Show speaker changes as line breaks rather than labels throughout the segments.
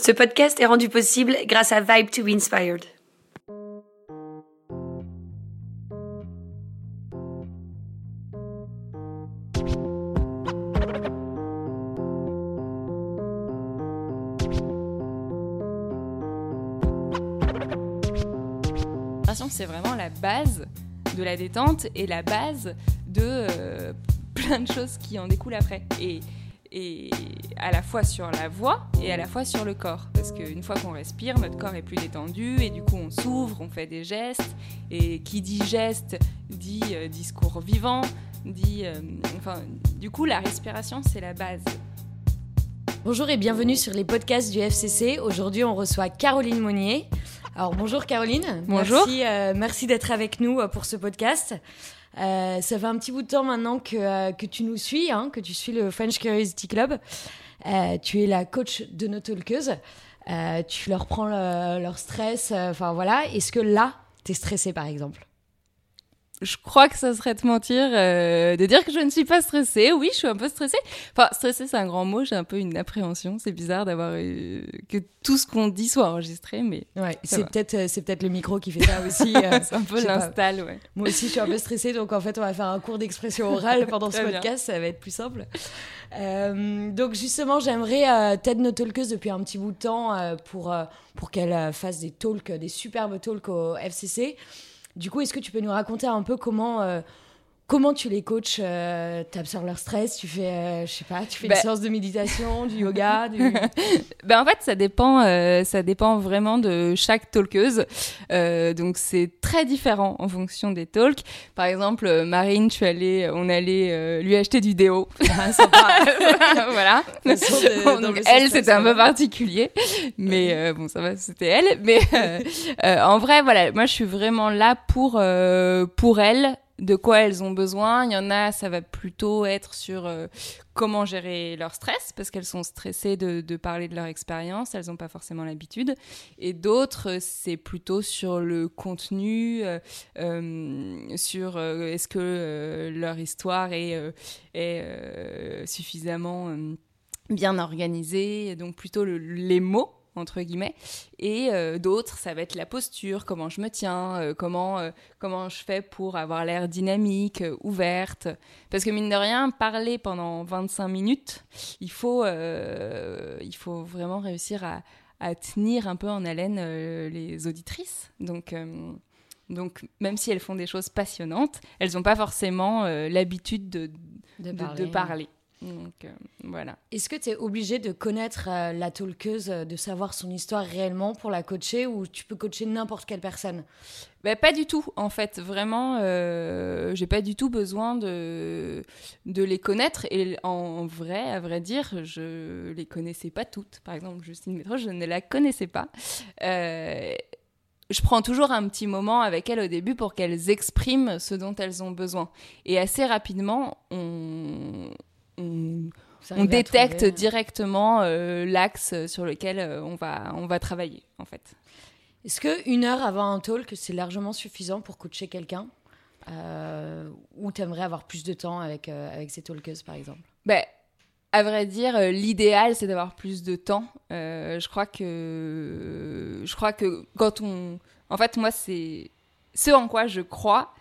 Ce podcast est rendu possible grâce à Vibe to be Inspired.
C'est vraiment la base de la détente et la base de euh, plein de choses qui en découlent après. Et à la fois sur la voix et à la fois sur le corps. Parce qu'une fois qu'on respire, notre corps est plus détendu et du coup on s'ouvre, on fait des gestes. Et qui dit geste dit euh, discours vivant, dit. Euh, enfin, du coup, la respiration, c'est la base.
Bonjour et bienvenue sur les podcasts du FCC. Aujourd'hui, on reçoit Caroline Monnier. Alors bonjour Caroline.
Bonjour.
Merci, euh, merci d'être avec nous pour ce podcast. Euh, ça fait un petit bout de temps maintenant que, euh, que tu nous suis, hein, que tu suis le French Curiosity Club. Euh, tu es la coach de nos talkeuses. tu leur prends leur stress. Enfin voilà. Est-ce que là, tu es stressée par exemple?
Je crois que ça serait de mentir euh, de dire que je ne suis pas stressée. Oui, je suis un peu stressée. Enfin, stressée, c'est un grand mot. J'ai un peu une appréhension. C'est bizarre d'avoir que tout ce qu'on dit soit enregistré, mais
ouais, c'est peut-être euh, c'est peut-être le micro qui fait ça aussi. Euh,
c'est un peu l'install, ouais.
Moi aussi, je suis un peu stressée, donc en fait, on va faire un cours d'expression orale pendant ce podcast. Ça va être plus simple. donc justement, j'aimerais Ted nos talkeuse depuis un petit bout de temps pour pour qu'elle fasse des talks, des superbes talks au FCC. Du coup, est-ce que tu peux nous raconter un peu comment, euh, comment tu les coaches euh, Tu absorbes leur stress Tu fais, euh, je sais pas, tu fais une bah séance de méditation, du yoga du...
ben En fait, ça dépend, ça dépend vraiment de chaque talkeuse. donc, c'est très différent en fonction des talks. Par exemple, Marine, tu allais, on allait lui acheter du déo. Ah, voilà. donc, elle, c'était un peu particulier. Mais bon, ça va, c'était elle. Mais en vrai, voilà, moi, je suis vraiment là pour, pour elle de quoi elles ont besoin. Il y en a, ça va plutôt être sur euh, comment gérer leur stress, parce qu'elles sont stressées de, parler de leur expérience, elles n'ont pas forcément l'habitude. Et d'autres, c'est plutôt sur le contenu, euh, euh, sur est-ce que leur histoire est suffisamment bien organisée, donc plutôt les mots entre guillemets. Et euh, d'autres, ça va être la posture, comment je me tiens, euh, comment, euh, comment je fais pour avoir l'air dynamique, ouverte. Parce que mine de rien, parler pendant 25 minutes, il faut, il faut vraiment réussir à, à, tenir un peu en haleine les auditrices. Donc. donc, même si elles font des choses passionnantes, elles n'ont pas forcément l'habitude de, de, parler. Donc euh, voilà.
Est-ce que tu es obligé de connaître euh, la talkeuse, euh, de savoir son histoire réellement pour la coacher ou tu peux coacher n'importe quelle personne?
Ben, Pas du tout, en fait. Vraiment, j'ai pas du tout besoin de, de les connaître. Et en vrai, à vrai dire, je les connaissais pas toutes. Par exemple, Justine Métro, je ne la connaissais pas. je prends toujours un petit moment avec elles au début pour qu'elles expriment ce dont elles ont besoin. Et assez rapidement, on, on, détecte directement euh, l'axe sur lequel euh, on, va, on va travailler, en fait.
Est-ce qu'une heure avant un talk, c'est largement suffisant pour coacher quelqu'un euh, Ou tu aimerais avoir plus de temps avec, avec ces talkeuses, par exemple?
Ben, à vrai dire, l'idéal, c'est d'avoir plus de temps. je crois que, je crois que quand on, en fait, moi, c'est ce en quoi je crois,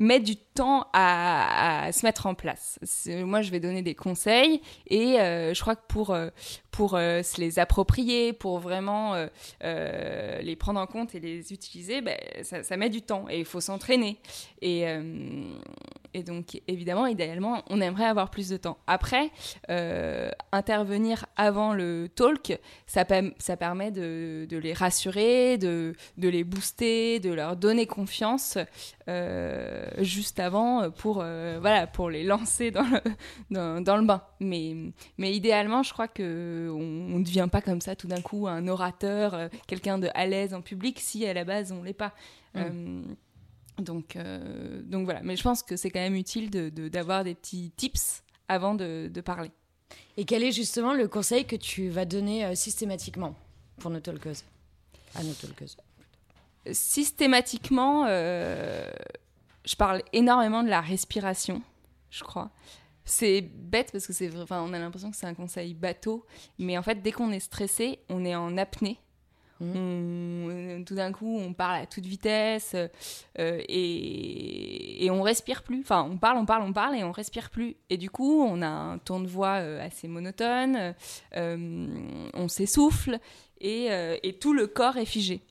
met du temps à, se mettre en place. Moi, je vais donner des conseils et euh, je crois que pour, euh, pour euh, se les approprier, pour vraiment les prendre en compte et les utiliser, ben, ça, met du temps et il faut s'entraîner. Et donc, évidemment, idéalement, on aimerait avoir plus de temps. Après, euh, intervenir avant le talk, ça, ça permet de, de, les rassurer, de, de, les booster, de leur donner confiance euh, juste avant pour, euh, voilà, pour les lancer dans le, dans, dans, le bain. Mais, mais idéalement, je crois qu'on ne devient pas comme ça tout d'un coup un orateur, quelqu'un de à l'aise en public si à la base on l'est pas. Mmh. Donc, euh, donc voilà, mais je pense que c'est quand même utile d'avoir de, des petits tips avant de, parler.
Et quel est justement le conseil que tu vas donner euh, systématiquement pour nos talkeuses À nos talkeuses
Systématiquement, euh, je parle énormément de la respiration, je crois. c'est bête parce que c'est, enfin, on a l'impression que c'est un conseil bateau, mais en fait, dès qu'on est stressé, on est en apnée. Mmh. tout d'un coup, on parle à toute vitesse euh, et, on respire plus. Enfin, on parle, on parle, on parle et on respire plus. Et du coup, on a un ton de voix euh, assez monotone, euh, on s'essouffle et, et, tout le corps est figé.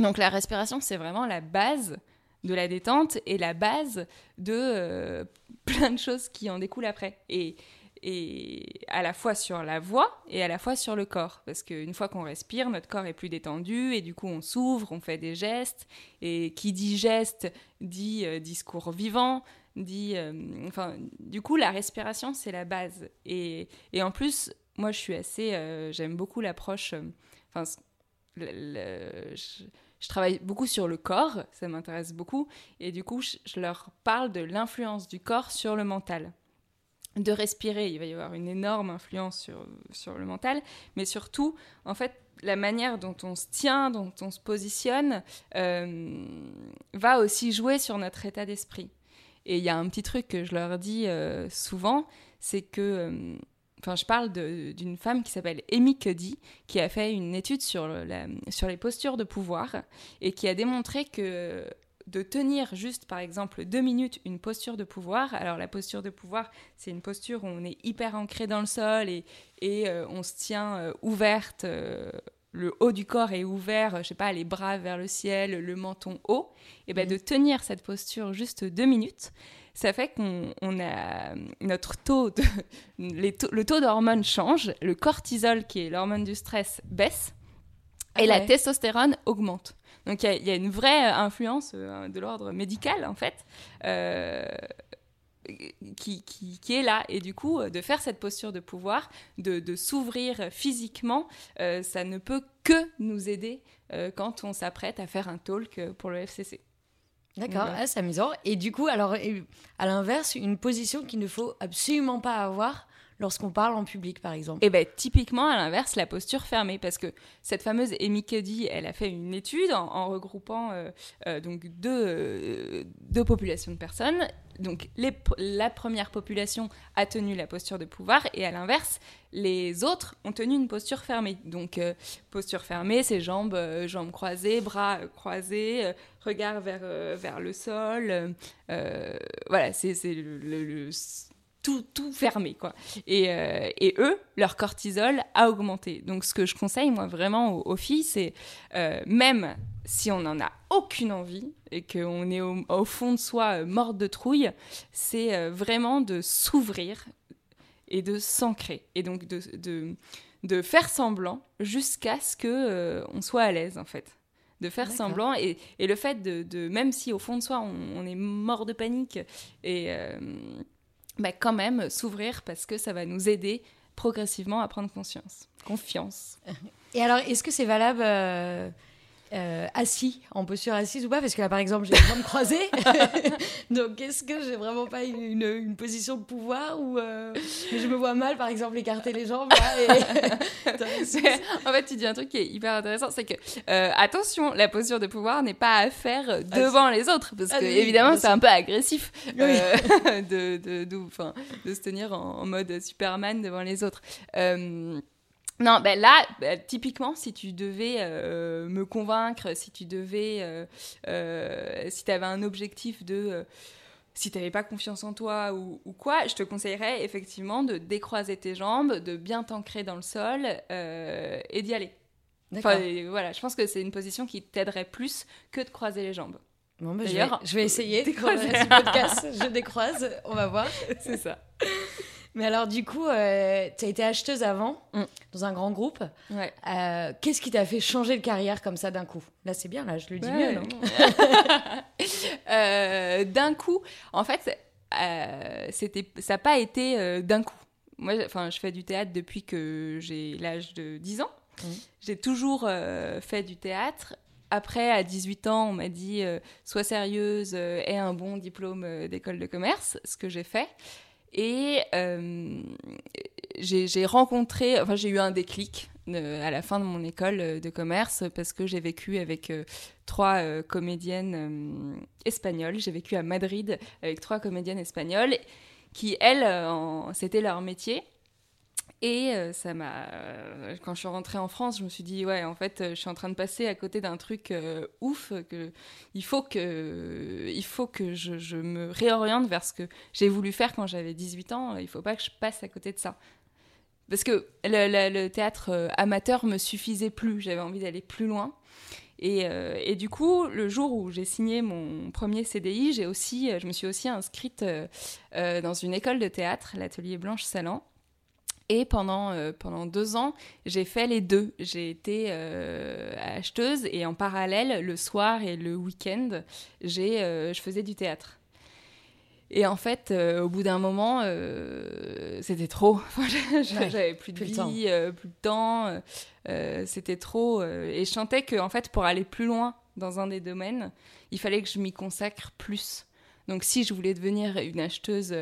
Donc la respiration, c'est vraiment la base de la détente et la base de plein de choses qui en découlent après. Et, et à la fois sur la voix et à la fois sur le corps. Parce qu'une fois qu'on respire, notre corps est plus détendu et du coup on s'ouvre, on fait des gestes. Et qui dit geste dit euh, discours vivant, dit... Euh, enfin, du coup, la respiration, c'est la base. Et, et, en plus, moi, je suis assez... Euh, j'aime beaucoup l'approche... Enfin, je, je, travaille beaucoup sur le corps, ça m'intéresse beaucoup. Et du coup, je leur parle de l'influence du corps sur le mental de respirer, il va y avoir une énorme influence sur, sur le mental, mais surtout, en fait, la manière dont on se tient, dont on se positionne, euh, va aussi jouer sur notre état d'esprit. Et il y a un petit truc que je leur dis euh, souvent, c'est que, euh, enfin, je parle d'une femme qui s'appelle Amy Cuddy, qui a fait une étude sur, la, sur les postures de pouvoir et qui a démontré que de tenir juste, par exemple, deux minutes une posture de pouvoir. Alors la posture de pouvoir, c'est une posture où on est hyper ancré dans le sol et, et euh, on se tient euh, ouverte. Euh, le haut du corps est ouvert, je sais pas, les bras vers le ciel, le menton haut, et ben mhm. de tenir cette posture juste deux minutes, ça fait qu'on a notre taux de, le taux d'hormones change, le cortisol qui est l'hormone du stress baisse, et la testostérone augmente. Donc il y, a une vraie influence euh, de l'ordre médical, en fait, euh, qui, qui, est là. Et du coup, de faire cette posture de pouvoir, de, s'ouvrir physiquement, euh, ça ne peut que nous aider quand on s'apprête à faire un talk pour le FCC.
D'accord, ah, c'est amusant. Et du coup, alors, à l'inverse, une position qu'il ne faut absolument pas avoir lorsqu'on parle en public, par exemple
Eh bien, typiquement, à l'inverse, la posture fermée, parce que cette fameuse Amy Cuddy, elle a fait une étude en, regroupant euh, euh, donc deux, euh, deux, populations de personnes. Donc, la première population a tenu la posture de pouvoir, et à l'inverse, les autres ont tenu une posture fermée. Donc, posture fermée, c'est jambes, jambes croisées, bras croisés, regard vers, vers le sol. voilà, c'est le, le tout, tout fermé, quoi. Et, euh, et, eux, leur cortisol a augmenté. Donc, ce que je conseille, moi, vraiment aux, filles, c'est euh, même si on n'en a aucune envie et qu'on est au, fond de soi euh, morte de trouille, c'est vraiment de s'ouvrir et de s'ancrer. Et donc, de, de, de faire semblant jusqu'à ce que on soit à l'aise, en fait de faire semblant et, et, le fait de, de, même si au fond de soi on, est mort de panique et, bah, quand même s'ouvrir parce que ça va nous aider progressivement à prendre conscience, confiance.
Et alors, est-ce que c'est valable euh, assis, en posture assise ou pas Parce que là, par exemple, j'ai les jambes croisées. Donc, est-ce que j'ai vraiment pas une, une, position de pouvoir ou euh, je me vois mal, par exemple, écarter les jambes
En fait, tu dis un truc qui est hyper intéressant, c'est que euh, attention, la posture de pouvoir n'est pas à faire devant les autres, parce ah que évidemment, c'est un peu agressif de, de, de, de, se tenir en, en, mode Superman devant les autres. Non, ben là, ben, typiquement, si tu devais euh, me convaincre, si tu devais, euh, euh, si tu avais un objectif de, si tu n'avais pas confiance en toi ou, quoi, je te conseillerais effectivement de décroiser tes jambes, de bien t'ancrer dans le sol et d'y aller. Enfin, voilà, je pense que c'est une position qui t'aiderait plus que de croiser les jambes.
Bon, ben, D'ailleurs, je vais, essayer. Décroiser. podcast, je décroise, on va voir.
c'est ça.
Mais alors, du coup, euh, tu as été acheteuse avant, mm. dans un grand groupe.
Ouais.
Euh, Qu'est-ce qui t'a fait changer de carrière comme ça d'un coup? Là, c'est bien, là, je le dis mieux, non
euh, D'un coup, en fait, euh, c'était, ça n'a pas été d'un coup. Moi, enfin, je fais du théâtre depuis que j'ai l'âge de 10 ans. Mm. J'ai toujours fait du théâtre après, à 18 ans, on m'a dit sois sérieuse, aie un bon diplôme d'école de commerce, ce que j'ai fait. Et euh, j'ai rencontré, enfin j'ai eu un déclic euh, à la fin de mon école euh, de commerce parce que j'ai vécu avec trois comédiennes espagnoles. J'ai vécu à Madrid avec trois comédiennes espagnoles qui, elles, c'était leur métier. Et euh, ça m'a. Euh, quand je suis rentrée en France, je me suis dit, ouais, en fait, je suis en train de passer à côté d'un truc euh, ouf, que il faut que, il faut que je, me réoriente vers ce que j'ai voulu faire quand j'avais 18 ans. Il faut pas que je passe à côté de ça. Parce que le, théâtre amateur me suffisait plus, j'avais envie d'aller plus loin. Et, du coup, le jour où j'ai signé mon premier CDI, aussi, je me suis aussi inscrite dans une école de théâtre, l'atelier Blanche Salan. Et pendant, euh, pendant deux ans, j'ai fait les deux. J'ai été euh, acheteuse et en parallèle, le soir et le week-end, j'ai, euh, je faisais du théâtre. Et en fait, au bout d'un moment, c'était trop. J'avais plus de vie, plus de temps. c'était trop. et je sentais que, en fait, pour aller plus loin dans un des domaines, il fallait que je m'y consacre plus. Donc, si je voulais devenir une acheteuse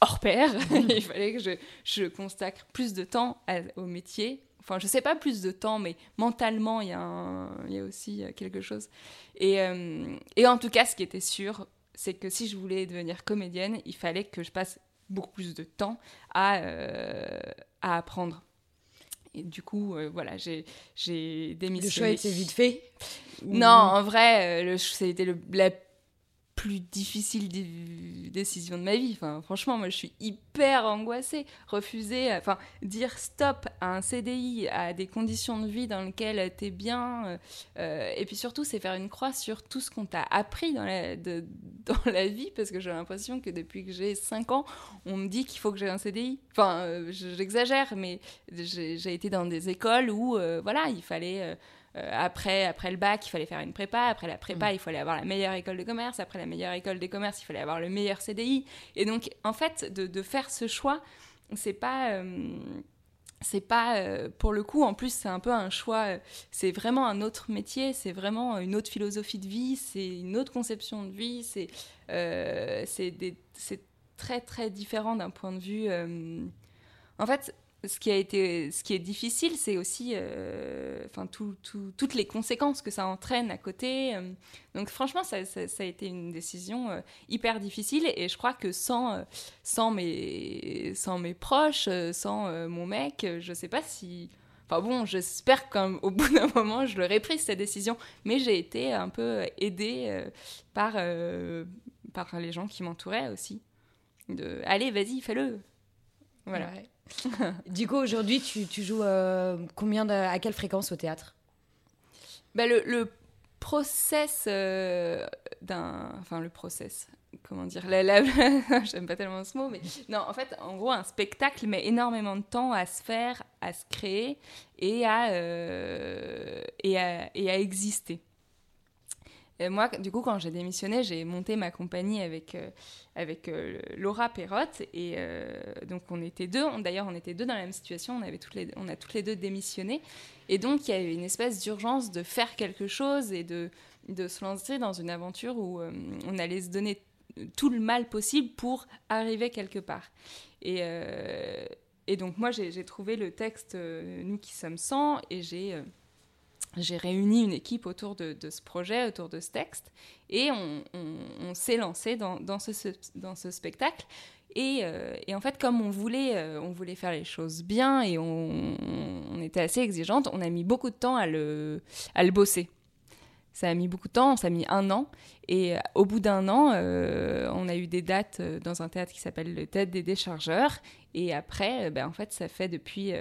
hors pair. il fallait que je, je, consacre plus de temps au métier. Enfin, je sais pas plus de temps, mais mentalement, il y, a y a aussi euh, quelque chose. Et, euh, et en tout cas, ce qui était sûr, c'est que si je voulais devenir comédienne, il fallait que je passe beaucoup plus de temps à, euh, à apprendre. Et du coup, voilà, j'ai démissionné.
Le choix était vite fait
Non, en vrai, c'était le, la plus difficile décision de ma vie. Enfin, franchement, moi, je suis hyper angoissée. Refuser, enfin, dire stop à un CDI, à des conditions de vie dans lesquelles tu es bien. Euh, euh, et puis surtout, c'est faire une croix sur tout ce qu'on t'a appris dans la, dans la vie, parce que j'ai l'impression que depuis que j'ai 5 ans, on me dit qu'il faut que j'ai un CDI. Enfin, euh, j'exagère, mais j'ai été dans des écoles où, voilà, il fallait après, après le bac, il fallait faire une prépa. Après la prépa, mm. il fallait avoir la meilleure école de commerce. Après la meilleure école de commerce, il fallait avoir le meilleur CDI. Et donc, en fait, de, de faire ce choix, c'est pas. Euh, c'est pas euh, pour le coup en plus c'est un peu un choix c'est vraiment un autre métier c'est vraiment une autre philosophie de vie c'est une autre conception de vie c'est c'est très très différent d'un point de vue en fait ce qui a été, ce qui est difficile, c'est aussi, euh, toutes les conséquences que ça entraîne à côté. Euh. Donc, franchement, ça, a été une décision euh, hyper difficile. Et je crois que sans, sans mes, sans mes proches, sans mon mec, je sais pas si. Enfin bon, j'espère qu'au bout d'un moment, je l'aurais prise cette décision. Mais j'ai été un peu aidée par, par les gens qui m'entouraient aussi. De, allez, vas-y, fais-le. Voilà.
du coup, aujourd'hui, tu, tu joues euh, combien à quelle fréquence au théâtre?
Bah, le, le, process euh, d'un. Enfin, le process. Comment dire la, J'aime pas tellement ce mot, mais non, en fait, en gros, un spectacle met énormément de temps à se faire, à se créer et à, euh, et à, et à exister moi, du coup, quand j'ai démissionné, j'ai monté ma compagnie avec, euh, avec euh, Laura Perrotte. Et euh, donc, on était deux. D'ailleurs, on était deux dans la même situation. On, avait toutes les, on a toutes les deux démissionné. Et donc, il y a eu une espèce d'urgence de faire quelque chose et de, de se lancer dans une aventure où on allait se donner tout le mal possible pour arriver quelque part. Et, et donc, moi, j'ai trouvé le texte Nous qui sommes 100 et j'ai j'ai réuni une équipe autour de, ce projet, autour de ce texte, et on, s'est lancé dans, ce, spectacle. Et, euh, en fait, comme on voulait, euh, on voulait faire les choses bien et on, était assez exigeante, on a mis beaucoup de temps à le, à le bosser. Ça a mis beaucoup de temps, ça a mis un an. Et euh, au bout d'un an, on a eu des dates dans un théâtre qui s'appelle le Théâtre des Déchargeurs. Et après, ben, en fait, ça fait depuis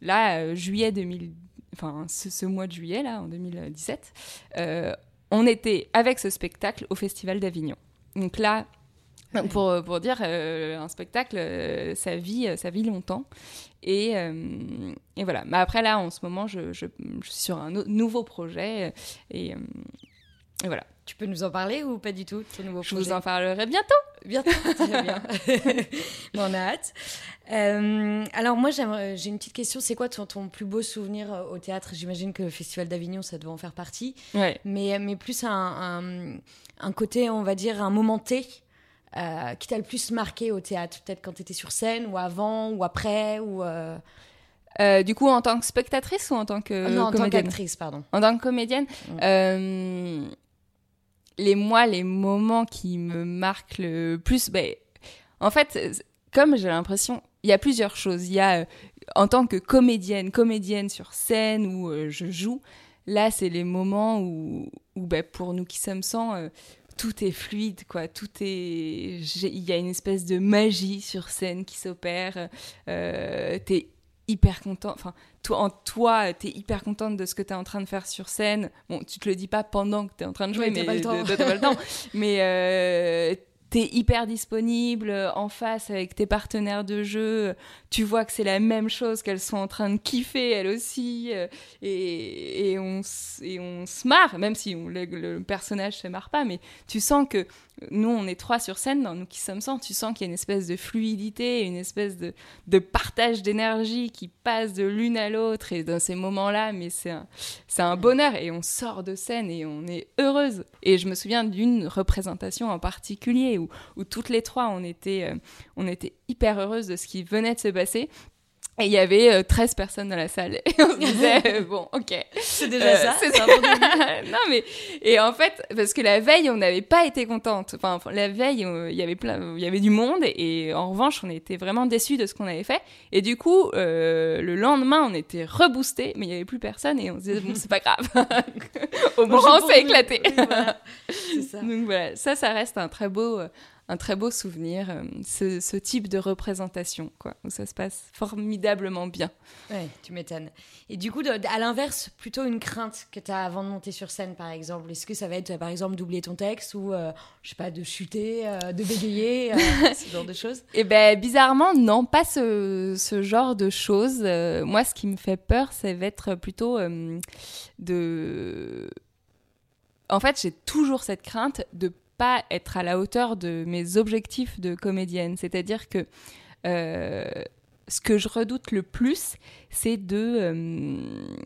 là, juillet 2010 enfin ce, mois de juillet, là, en 2017, euh, on était avec ce spectacle au Festival d'Avignon. Donc là, pour, pour dire, euh, un spectacle, euh, ça, vit, ça vit longtemps. Et, et, voilà. Mais après, là, en ce moment, je, je, je suis sur un nouveau projet. Et, et, voilà.
Tu peux nous en parler ou pas du tout,
nouveau Je vous en parlerai bientôt.
Bientôt, très bien. on a hâte. Euh, alors moi, j'ai une petite question. C'est quoi ton, ton, plus beau souvenir euh, au théâtre? J'imagine que le Festival d'Avignon, ça doit en faire partie.
Ouais.
Mais, mais plus un, un, côté, on va dire, un moment T euh, qui t'a le plus marqué au théâtre Peut-être quand tu étais sur scène, ou avant, ou après, ou...
du coup, en tant que spectatrice ou en tant que
non,
en tant
qu'actrice, pardon.
En tant que comédienne, mm les moi, les moments qui me marquent le plus, ben, en fait, comme j'ai l'impression, il y a plusieurs choses. Il y a, euh, en tant que comédienne, comédienne sur scène où euh, je joue, là, c'est les moments où, ben, pour nous qui sommes sans, euh, tout est fluide, quoi. Tout est. Il y a une espèce de magie sur scène qui s'opère. T'es hyper content. Enfin, toi, en toi, t'es hyper contente de ce que t'es en train de faire sur scène. Bon, tu te le dis pas pendant que t'es en train de jouer, mais
pas temps.
De, pas le temps. mais t'es hyper disponible euh, en face avec tes partenaires de jeu, tu vois que c'est la même chose, qu'elles sont en train de kiffer elles aussi, euh, et, et, on, et on se marre, même si on, le, le, personnage se marre pas, mais tu sens que nous, on est trois sur scène, dans nous qui sommes sans, tu sens qu'il y a une espèce de fluidité, une espèce de, partage d'énergie qui passe de l'une à l'autre, et dans ces moments-là, mais c'est un, bonheur, et on sort de scène et on est heureuse. Et je me souviens d'une représentation en particulier où, où toutes les trois, on était, euh, on était hyper heureuses de ce qui venait de se passer. Et il y avait euh, 13 personnes dans la salle. Et on se disait, euh, bon, ok.
C'est déjà euh, ça.
C'est non, mais, et en fait, parce que la veille, on n'avait pas été contente. Enfin, la veille, euh, il y avait plein, il y avait du monde. Et en revanche, on était vraiment déçus de ce qu'on avait fait. Et du coup, le lendemain, on était reboostés, mais il n'y avait plus personne. Et on se disait, bon, c'est pas grave. Au moins, on s'est éclaté.
Oui, voilà. ça.
Donc voilà, ça, ça reste un très beau, un très beau souvenir, euh, ce, ce, type de représentation, quoi, où ça se passe formidablement bien.
Ouais, tu m'étonnes. Et du coup, à l'inverse, plutôt une crainte que tu as avant de monter sur scène, par exemple. Est-ce que ça va être, par exemple, d'oublier ton texte ou, euh, je sais pas, de chuter, euh, de bégayer, euh, ce genre de choses?
Eh ben, bizarrement, non, pas ce, ce genre de choses. Euh, moi, ce qui me fait peur, ça va être plutôt de... En fait, j'ai toujours cette crainte de pas être à la hauteur de mes objectifs de comédienne. C'est-à-dire que euh, ce que je redoute le plus, c'est de... Euh,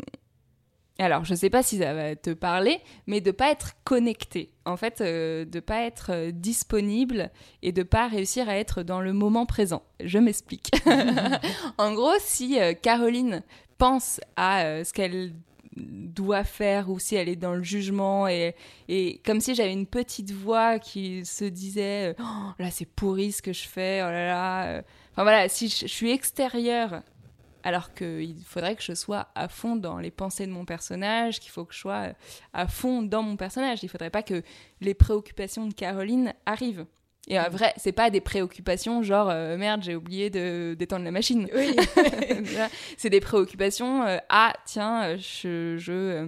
alors, je sais pas si ça va te parler, mais de pas être connecté. En fait, euh, de pas être disponible et de pas réussir à être dans le moment présent. Je m'explique. en gros, si Caroline pense à ce qu'elle doit faire ou si elle est dans le jugement et, et comme si j'avais une petite voix qui se disait oh, là c'est pourri ce que je fais oh là là enfin voilà si je, je suis extérieure alors qu'il faudrait que je sois à fond dans les pensées de mon personnage, qu'il faut que je sois à fond dans mon personnage. Il faudrait pas que les préoccupations de Caroline arrivent. Et en vrai, c'est pas des préoccupations genre euh, merde, j'ai oublié de d'éteindre la machine.
Oui.
c'est des préoccupations euh, ah tiens, je, je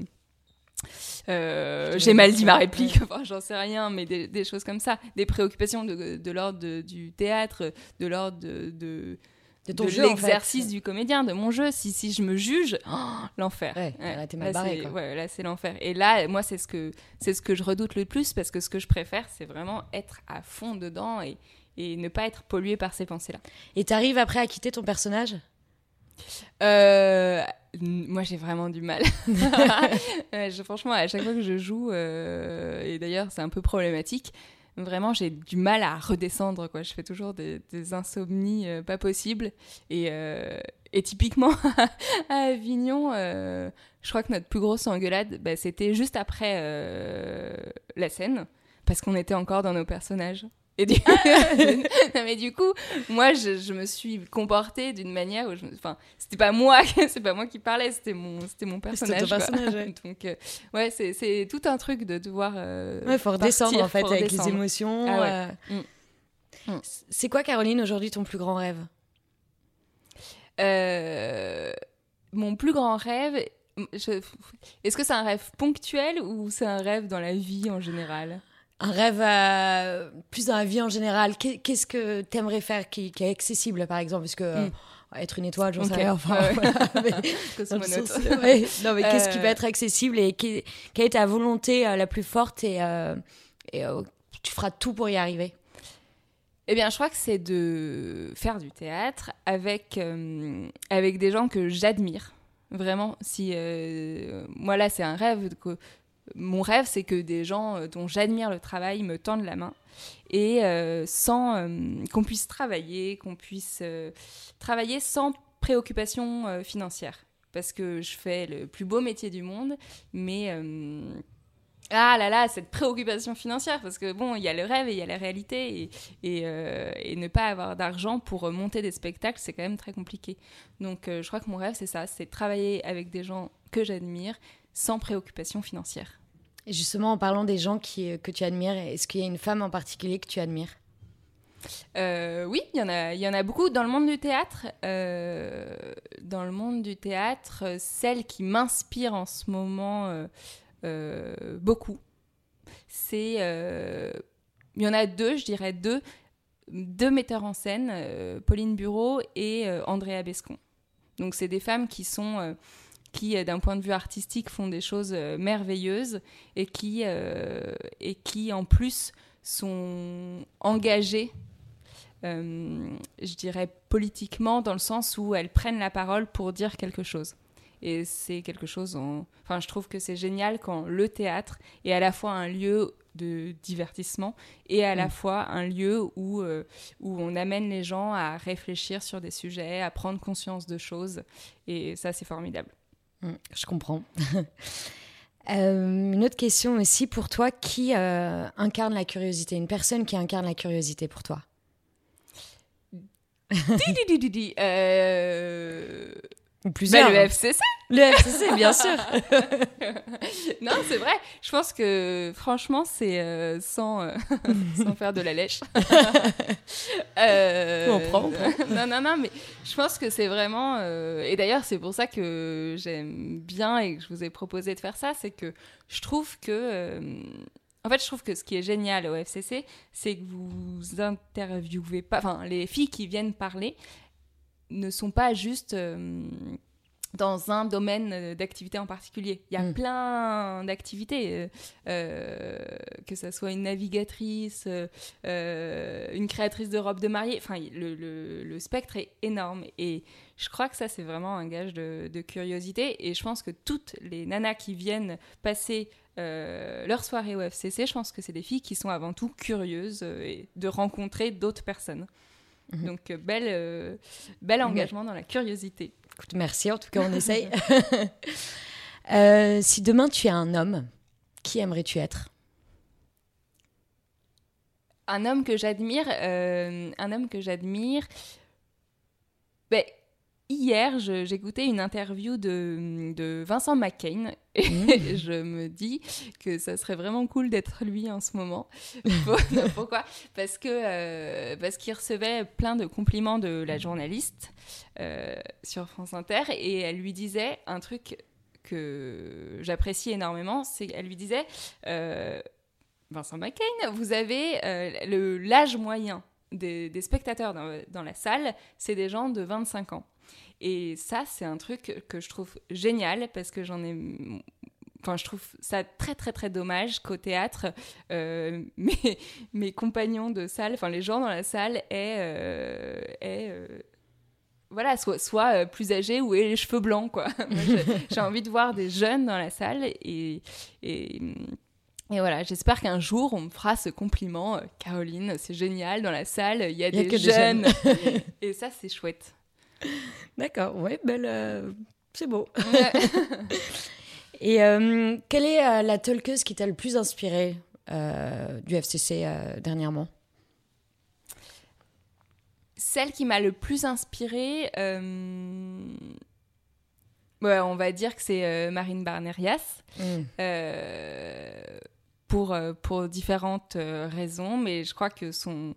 euh, j'ai mal dit ma réplique, enfin, j'en sais rien, mais des, des, choses comme ça, des préoccupations de, de l'ordre du théâtre, de l'ordre de, de
de, ton
de
jeu, en
l'exercice
fait.
du comédien, de mon jeu. Si, si je me juge, oh, l'enfer.
Ouais, là, t'es mal
là,
barré,
c'est- ouais, là, l'enfer. Et là, moi, c'est ce que c'est ce que je redoute le plus parce que ce que je préfère, c'est vraiment être à fond dedans et, et ne pas être pollué par ces pensées-là.
Et t'arrives après à quitter ton personnage?
Euh, moi, j'ai vraiment du mal. Je- franchement, à chaque fois que je joue, euh, et d'ailleurs, c'est un peu problématique. Vraiment, j'ai du mal à redescendre. Quoi. Je fais toujours des, insomnies euh, pas possibles. Et, euh, typiquement, à Avignon, euh, je crois que notre plus grosse engueulade, bah, c'était juste après la scène, parce qu'on était encore dans nos personnages. Et du... Non, mais du coup, moi, je, je me suis comportée d'une manière où, je enfin, c'était pas moi, c'est pas moi qui parlais, c'était mon, c'était mon personnage.
ouais.
Donc, euh, ouais, c'est, tout un truc de devoir. euh,
Ouais, faut redescendre en fait avec les émotions.
Ah ouais.
euh.
Mm. Mm.
C'est quoi, Caroline, aujourd'hui ton plus grand rêve?
Euh, mon plus grand rêve, je- est-ce que c'est un rêve ponctuel ou c'est un rêve dans la vie en général?
Un rêve euh, plus dans la vie en général. Qu'est- Qu'est-ce que t'aimerais faire qui, qui est accessible, par exemple? Parce que euh,
Mm.
être une étoile, j'en
Ok.
sais rien. Enfin,
Ouais, ouais.
voilà, mais- dans le
Cosmonaute.
sens- ouais. Non, mais qu'est-ce qui
Euh,
va être accessible et qui- quelle est ta volonté euh, la plus forte et, euh, et euh, tu feras tout pour y arriver?
Eh bien, je crois que c'est de faire du théâtre avec, euh, avec des gens que j'admire. Vraiment, si euh, moi là, c'est un rêve. Que, mon rêve, c'est que des gens euh, dont j'admire le travail me tendent la main et euh, sans euh, qu'on puisse travailler, qu'on puisse travailler sans préoccupation financière. Parce que je fais le plus beau métier du monde, mais ah là là, cette préoccupation financière, parce que bon, il y a le rêve et il y a la réalité, et, ne pas avoir d'argent pour monter des spectacles, c'est quand même très compliqué. Donc je crois que mon rêve, c'est ça, c'est travailler avec des gens que j'admire sans préoccupation financière.
Justement, en parlant des gens qui, que tu admires, est-ce qu'il y a une femme en particulier que tu admires?
Euh, oui, il y en a, beaucoup dans le monde du théâtre. Euh, dans le monde du théâtre, celle qui m'inspire en ce moment euh, beaucoup. C'est, il y en a deux, je dirais deux, deux metteurs en scène, Pauline Bureau et Andrea Bescon. Donc c'est des femmes qui sont qui, d'un point de vue artistique, font des choses merveilleuses et qui, et qui en plus, sont engagées euh, je dirais, politiquement, dans le sens où elles prennent la parole pour dire quelque chose. Et c'est quelque chose, en... enfin, je trouve que c'est génial quand le théâtre est à la fois un lieu de divertissement et à la mm. fois un lieu où, euh, où on amène les gens à réfléchir sur des sujets, à prendre conscience de choses. Et ça, c'est formidable.
Mm, je comprends. Euh, une autre question aussi pour toi, qui incarne la curiosité? Une personne qui incarne la curiosité pour toi?
Euh...
Ou plusieurs.
Bah, le FCC.
Le FCC, bien sûr.
non, c'est vrai. Je pense que, franchement, c'est euh, sans, euh, sans faire de la lèche.
euh... on, prend, on prend.
non, non, non, mais je pense que c'est vraiment. Euh, et d'ailleurs, c'est pour ça que j'aime bien et que je vous ai proposé de faire ça. C'est que je trouve que en fait, je trouve que ce qui est génial au FCC, c'est que vous interviewez pas. Enfin, les filles qui viennent parler ne sont pas juste euh, dans un domaine d'activité en particulier. Il y a mm. plein d'activités, euh, euh, que ce soit une navigatrice, une créatrice de robes de mariée. Enfin, le, le, spectre est énorme. Et je crois que ça, c'est vraiment un gage de, de, curiosité. Et je pense que toutes les nanas qui viennent passer euh, leur soirée au FCC, je pense que c'est des filles qui sont avant tout curieuses euh, de rencontrer d'autres personnes. Mhm. Donc, euh, bel, bel engagement dans la curiosité.
Écoute, merci, en tout cas, on essaye. si demain tu es un homme, qui aimerais-tu être?
Un homme que j'admire, un homme que j'admire. Ben, hier, j'écoutais une interview de, de Vincent McCain et mmh. je me dis que ça serait vraiment cool d'être lui en ce moment. Pourquoi? Parce que euh, parce qu'il recevait plein de compliments de la journaliste euh, sur France Inter et elle lui disait un truc que j'apprécie énormément, c'est qu'elle lui disait euh, Vincent McCain, vous avez l'âge moyen des, des spectateurs dans, dans la salle, c'est des gens de 25 ans. Et ça, c'est un truc que je trouve génial parce que j'en ai enfin je trouve ça très très très dommage qu'au théâtre euh, mes, mes, compagnons de salle enfin les gens dans la salle aient, euh, euh, voilà soit, soit plus âgés ou aient les cheveux blancs quoi j'ai envie de voir des jeunes dans la salle et, et et voilà, j'espère qu'un jour on me fera ce compliment. Caroline, c'est génial, dans la salle, il y a, des, jeunes. et ça, c'est chouette.
D'accord, ouais, belle. Euh, c'est beau. Et euh, quelle est euh, la talkeuse qui t'a le plus inspiré du FCC dernièrement?
Celle qui m'a le plus inspirée, ouais, on va dire que c'est Marine Barnerias. Mm. pour, pour différentes raisons, mais je crois que son,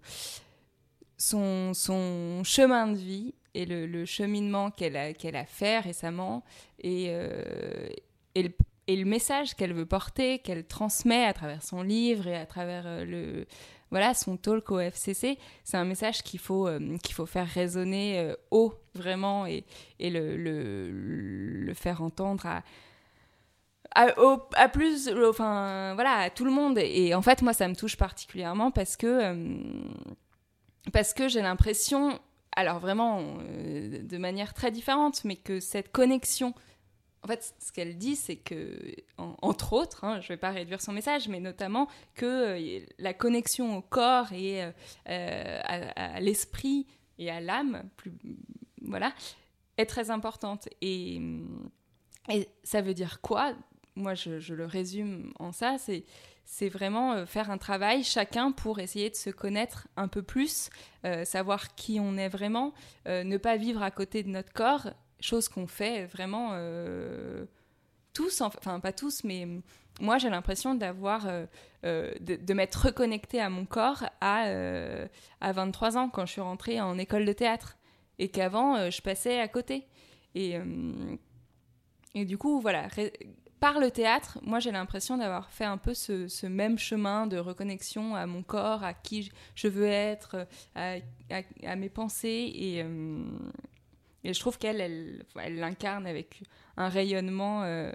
son, son chemin de vie et le, cheminement qu'elle a, qu'elle a fait récemment et, euh, et, le, message qu'elle veut porter, qu'elle transmet à travers son livre et à travers euh, le, voilà, son talk au FCC, c'est un message qu'il faut, euh, qu'il faut faire résonner haut, vraiment, et, le, faire entendre à, plus, enfin, voilà, tout le monde. Et en fait, moi, ça me touche particulièrement parce que, parce que j'ai l'impression alors vraiment euh, de manière très différente, mais que cette connexion, en fait, ce qu'elle dit, c'est que, entre autres, hein, je ne vais pas réduire son message, mais notamment que euh, la connexion au corps et euh, à, l'esprit et à l'âme, voilà, est très importante. Et, ça veut dire quoi? Moi je, je, le résume en ça, c'est c'est vraiment euh, faire un travail chacun pour essayer de se connaître un peu plus, euh, savoir qui on est vraiment, euh, ne pas vivre à côté de notre corps, chose qu'on fait vraiment tous, enfin pas tous, mais moi j'ai l'impression d'avoir, de, de m'être reconnectée à mon corps à, à 23 ans quand je suis rentrée en école de théâtre et qu'avant je passais à côté. Et, et du coup, voilà, par le théâtre, moi j'ai l'impression d'avoir fait un peu ce, même chemin de reconnexion à mon corps, à qui je veux être, à, mes pensées. Et, euh, et je trouve qu'elle, elle, l'incarne avec un rayonnement.
Euh,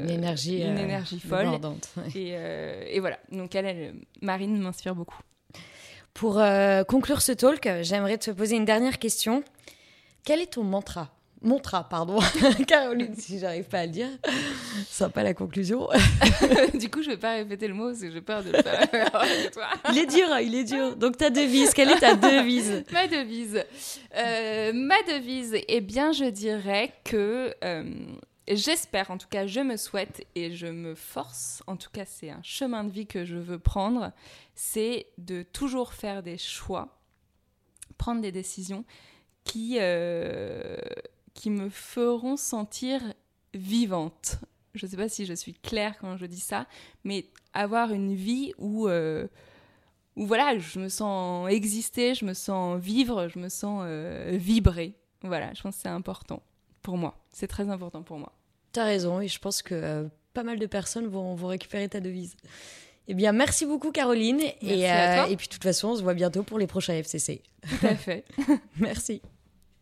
une énergie,
une euh, énergie folle. Et, et, voilà, donc elle, elle Marine m'inspire beaucoup.
Pour conclure ce talk, j'aimerais te poser une dernière question. Quel est ton mantra? Montra, pardon. Caroline, si j'arrive pas à le dire. Sympa la conclusion.
du coup, je vais pas répéter le mot parce que j'ai peur de le faire
il est dur, il est dur. Donc ta devise, quelle est ta devise?
Ma devise. Euh, ma devise, eh bien, je dirais que euh, j'espère, en tout cas, je me souhaite et je me force, en tout cas, c'est un chemin de vie que je veux prendre, c'est de toujours faire des choix, prendre des décisions qui euh, qui me feront sentir vivante. Je ne sais pas si je suis claire quand je dis ça, mais avoir une vie où, euh, où voilà, je me sens exister, je me sens vivre, je me sens euh, vibrer. Voilà, je pense que c'est important pour moi. C'est très important pour moi.
Tu as raison, et je pense que euh, pas mal de personnes vont, vont récupérer ta devise. Eh bien, merci beaucoup, Caroline. et, et puis, de toute façon, on se voit bientôt pour les prochains FCC.
Tout à fait.
merci.